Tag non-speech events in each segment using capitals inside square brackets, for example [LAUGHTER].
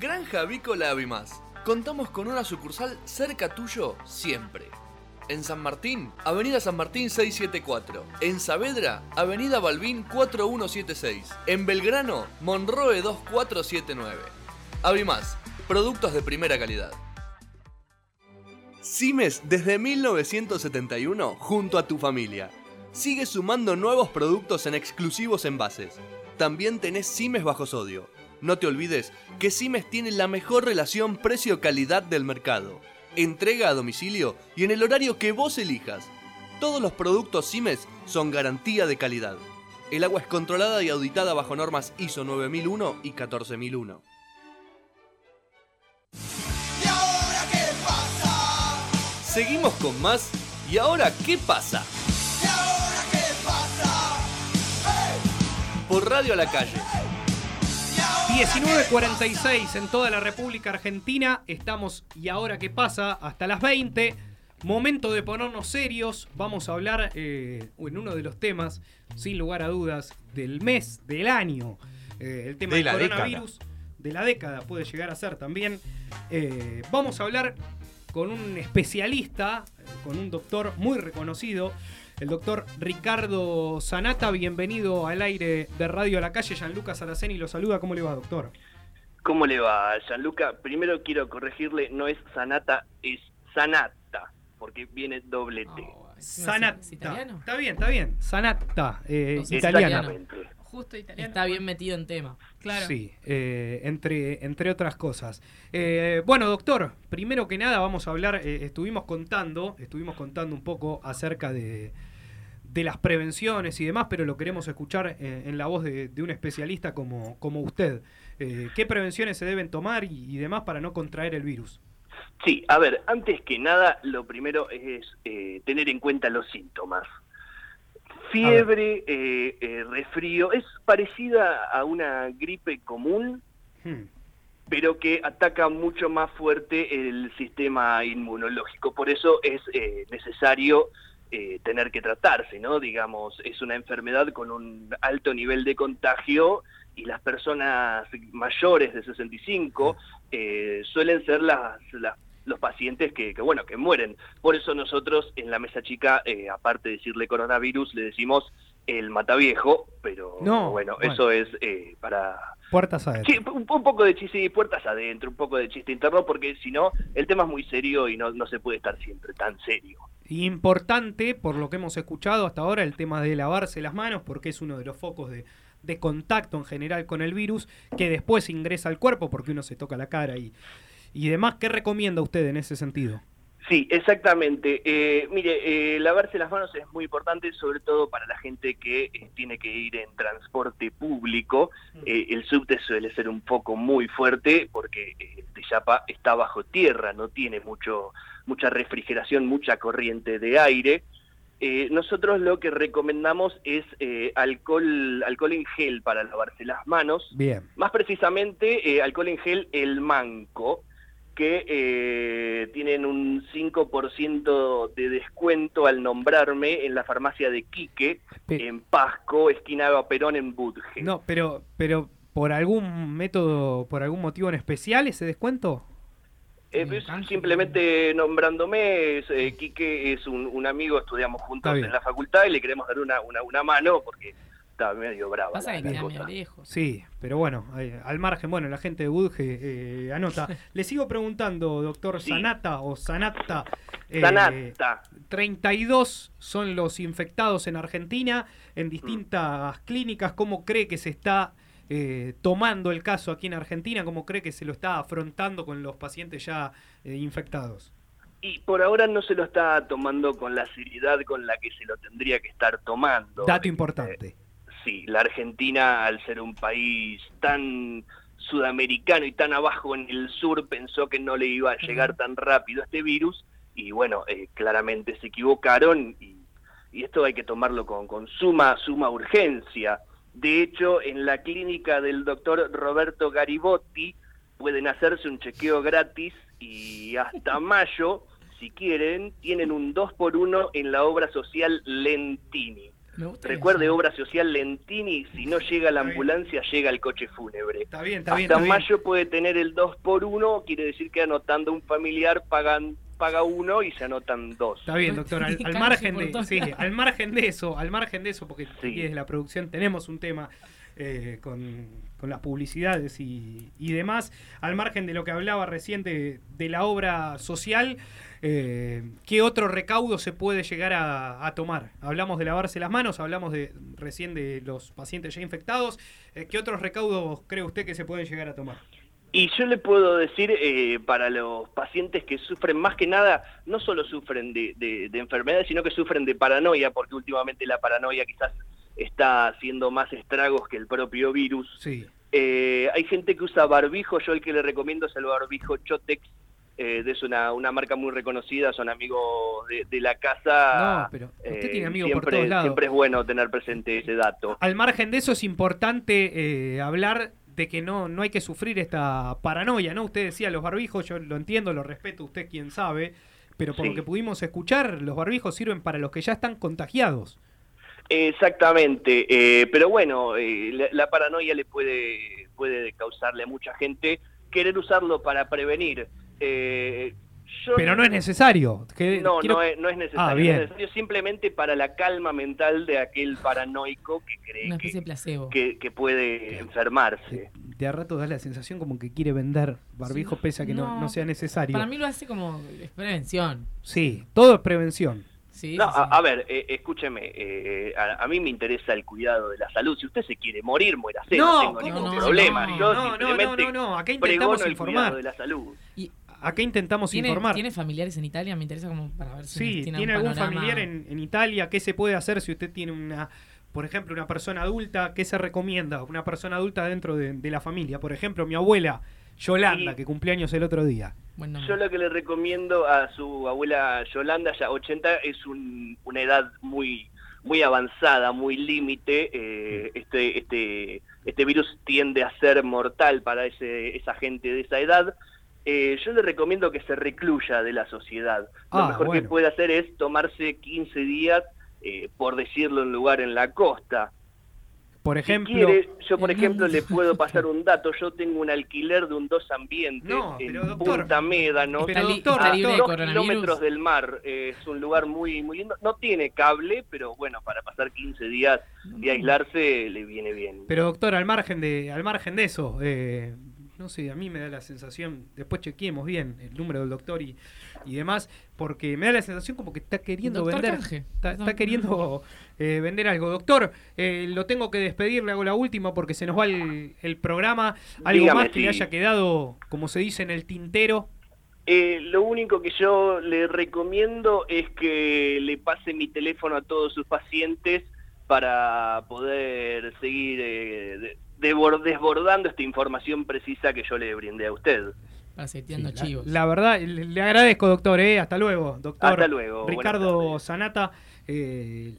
Granja Avícola Avimás. Contamos con una sucursal cerca tuyo siempre. En San Martín, Avenida San Martín 674. En Saavedra, Avenida Balbín 4176. En Belgrano, Monroe 2479. Avimás, productos de primera calidad. Cimes desde 1971 junto a tu familia. Sigue sumando nuevos productos en exclusivos envases. También tenés Cimes bajo sodio. No te olvides que Cimes tiene la mejor relación precio-calidad del mercado. Entrega a domicilio y en el horario que vos elijas. Todos los productos Cimes son garantía de calidad. El agua es controlada y auditada bajo normas ISO 9001 y 14001. ¿Y ahora qué pasa? Seguimos con más. ¿Y ahora qué pasa? ¿Y ahora qué pasa? Por Radio a la Calle. 19.46 en toda la República Argentina. Estamos, y ahora qué pasa, hasta las 20. Momento de ponernos serios. Vamos a hablar eh, en uno de los temas, sin lugar a dudas, del mes, del año. Eh, el tema De del la coronavirus, de la década puede llegar a ser también. Eh, vamos a hablar con un especialista, con un doctor muy reconocido, el doctor Ricardo Sanata. Bienvenido al aire de Radio a la Calle. Gianluca Saraceni lo saluda. ¿Cómo le va, doctor? ¿Cómo le va, Gianluca? Primero quiero corregirle, no es Sanata, es Sanata, porque viene doble T. Sanata. ¿Es italiano? Está bien, está bien. Sanata, eh, No sé, italiano. Exactamente. Justo italiano. Está bien metido en tema. Claro. Sí, eh, entre, entre otras cosas. Eh, bueno, doctor, primero que nada vamos a hablar, eh, estuvimos contando, estuvimos contando un poco acerca de, de las prevenciones y demás, pero lo queremos escuchar eh, en la voz de, de un especialista como, como usted. Eh, ¿Qué prevenciones se deben tomar y, y demás para no contraer el virus? Sí, a ver, antes que nada, lo primero es eh, tener en cuenta los síntomas. Fiebre, eh, eh, resfrío, es parecida a una gripe común, Hmm. pero que ataca mucho más fuerte el sistema inmunológico. Por eso es necesario eh, tener que tratarse, ¿no? Digamos, es una enfermedad con un alto nivel de contagio y las personas mayores de 65 eh, suelen ser las, las- los pacientes que, que, bueno, que mueren. Por eso nosotros en la mesa chica, eh, aparte de decirle coronavirus, le decimos el mataviejo, pero No, bueno, bueno. eso es eh, para Puertas adentro. Sí, un, un poco de chiste y puertas adentro, un poco de chiste interno, porque si no, el tema es muy serio y no, no se puede estar siempre tan serio. Importante, por lo que hemos escuchado hasta ahora, el tema de lavarse las manos, porque es uno de los focos de, de contacto en general con el virus, que después ingresa al cuerpo porque uno se toca la cara y, y demás. ¿Qué recomienda usted en ese sentido? Sí, exactamente. Eh, mire, eh, lavarse las manos es muy importante, sobre todo para la gente que eh, tiene que ir en transporte público. Eh, el subte suele ser un poco muy fuerte porque eh, Teyapa está bajo tierra, no tiene mucho, mucha refrigeración, mucha corriente de aire. Eh, nosotros lo que recomendamos es eh, alcohol, alcohol en gel para lavarse las manos. Bien. Más precisamente, eh, alcohol en gel El Manco, que eh, tienen un 5% de descuento al nombrarme en la farmacia de Quique, Pe- en Pasco, esquina Eva Perón, en Budge. No, pero, pero por algún método, por algún motivo en especial ese descuento. Eh, pues, simplemente nombrándome, es, eh, Quique es un, un amigo, estudiamos juntos en la facultad y le queremos dar una, una, una mano porque está medio brava. Pasa la- que la cosa. lejos. Sí, pero bueno, eh, al margen, bueno, la gente de Budge eh, anota. [LAUGHS] Le sigo preguntando, doctor Sí. Sanata o Sanata. eh, Sanata. 32 son los infectados en Argentina, en distintas clínicas. ¿Cómo cree que se está eh, tomando el caso aquí en Argentina? ¿Cómo cree que se lo está afrontando con los pacientes ya eh, infectados? Y por ahora no se lo está tomando con la seriedad con la que se lo tendría que estar tomando. Dato Eh, importante. Sí, la Argentina, al ser un país tan sudamericano y tan abajo en el sur, pensó que no le iba a llegar tan rápido este virus y bueno, eh, claramente se equivocaron y, y esto hay que tomarlo con, con suma, suma urgencia. De hecho, en la clínica del doctor Roberto Garibotti pueden hacerse un chequeo gratis y hasta [LAUGHS] mayo, si quieren, tienen un 2 por 1 en la obra social Lentini. Recuerde obra social Lentini, si no llega la ambulancia, llega el coche fúnebre. Está bien, está bien. Hasta mayo puede tener el 2 por 1 quiere decir que anotando un familiar pagan paga uno y se anotan dos. Está bien, doctor. Al, margen de, sí, [LAUGHS] al margen de eso, al margen de eso, porque aquí desde la producción tenemos un tema eh, con, las publicidades y, demás, al margen de lo que hablaba recién de, la obra social, eh, ¿qué otro recaudo se puede llegar a, tomar? Hablamos de lavarse las manos, hablamos de recién de los pacientes ya infectados. Eh, ¿Qué otros recaudos cree usted que se pueden llegar a tomar? Y yo le puedo decir, eh, para los pacientes que sufren más que nada, no solo sufren de, de, enfermedades, sino que sufren de paranoia, porque últimamente la paranoia quizás está haciendo más estragos que el propio virus. Sí. Eh, hay gente que usa barbijo, yo el que le recomiendo es el barbijo Chotex, eh, es una, una marca muy reconocida, son amigos de, la casa. No, pero usted tiene amigos por todos lados. Siempre es bueno tener presente ese dato. Al margen de eso es importante hablar de que no, no hay que sufrir esta paranoia, ¿no? Usted decía los barbijos, yo lo entiendo, lo respeto, usted quien sabe, pero por lo que pudimos escuchar, los barbijos sirven para los que ya están contagiados. Exactamente, eh, pero bueno, eh, la, paranoia le puede, puede causarle a mucha gente querer usarlo para prevenir. Eh, pero no es necesario. no, no, es, no, es, necesario. Ah, es necesario simplemente para la calma mental de aquel paranoico que cree que, que, puede enfermarse. De, a rato da la sensación como que quiere vender barbijo pese a que no, no, sea necesario. Para mí lo hace como prevención. Sí, todo es prevención. Sí, no, A, ver, eh, escúcheme, eh, a, mí me interesa el cuidado de la salud. Si usted se quiere morir, muérase, no, no tengo ningún problema. Yo no, no, no, no, acá intentamos informar. de la salud. Y acá intentamos informar. ¿Tiene familiares en Italia? Me interesa como para ver si Sí, tiene, algún familiar en, Italia. ¿Qué se puede hacer si usted tiene una, por ejemplo, una persona adulta? ¿Qué se recomienda? Una persona adulta dentro de, la familia. Por ejemplo, mi abuela, Yolanda, que cumple años el otro día. Yo lo que le recomiendo a su abuela Yolanda, ya 80, es una edad muy muy avanzada, muy límite. Eh, este, este, este virus tiende a ser mortal para ese, esa gente de esa edad. Eh, yo le recomiendo que se recluya de la sociedad. Lo ah, mejor que puede hacer es tomarse 15 días, eh, por decirlo, en lugar en la costa. Por ejemplo, yo por ejemplo le [LAUGHS] puedo pasar un dato. Yo tengo un alquiler de un dos ambientes en Punta Médano, pero, a dos kilómetros del mar. Eh, es un lugar muy muy lindo. No tiene cable, pero bueno, para pasar 15 días y aislarse le viene bien. Pero doctor, al margen de al margen de eso, eh, no sé, a mí me da la sensación, después chequeemos bien el número del doctor y, y demás, porque me da la sensación como que está queriendo vender, está, queriendo eh, vender algo. Doctor, eh, lo tengo que despedir, le hago la última porque se nos va el, programa. ¿Algo más que le haya quedado, como se dice, en el tintero? Eh, lo único que yo le recomiendo es que le pase mi teléfono a todos sus pacientes para poder seguir desbordando esta información precisa que yo le brindé a usted. chivos. La, verdad, le, agradezco, doctor. ¿eh? Hasta luego, doctor. Hasta luego. Ricardo Sanata, eh,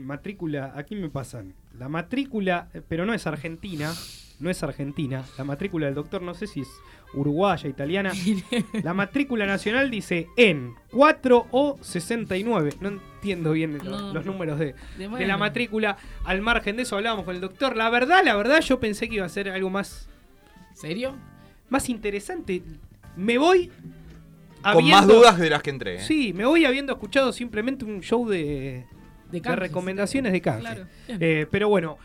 matrícula, aquí me pasan. La matrícula, pero no es argentina, no es argentina. La matrícula del doctor, no sé si es uruguaya, italiana. [LAUGHS] La matrícula nacional dice en 4 o 69. No entiendo bien los, números de, la matrícula. Al margen de eso hablábamos con el doctor. La verdad, la verdad, yo pensé que iba a ser algo más... ¿Serio? Más interesante. Me voy... Con más dudas de las que entré. ¿eh? Sí, me voy habiendo escuchado simplemente un show de, de, recomendaciones de canje. Eh, pero bueno,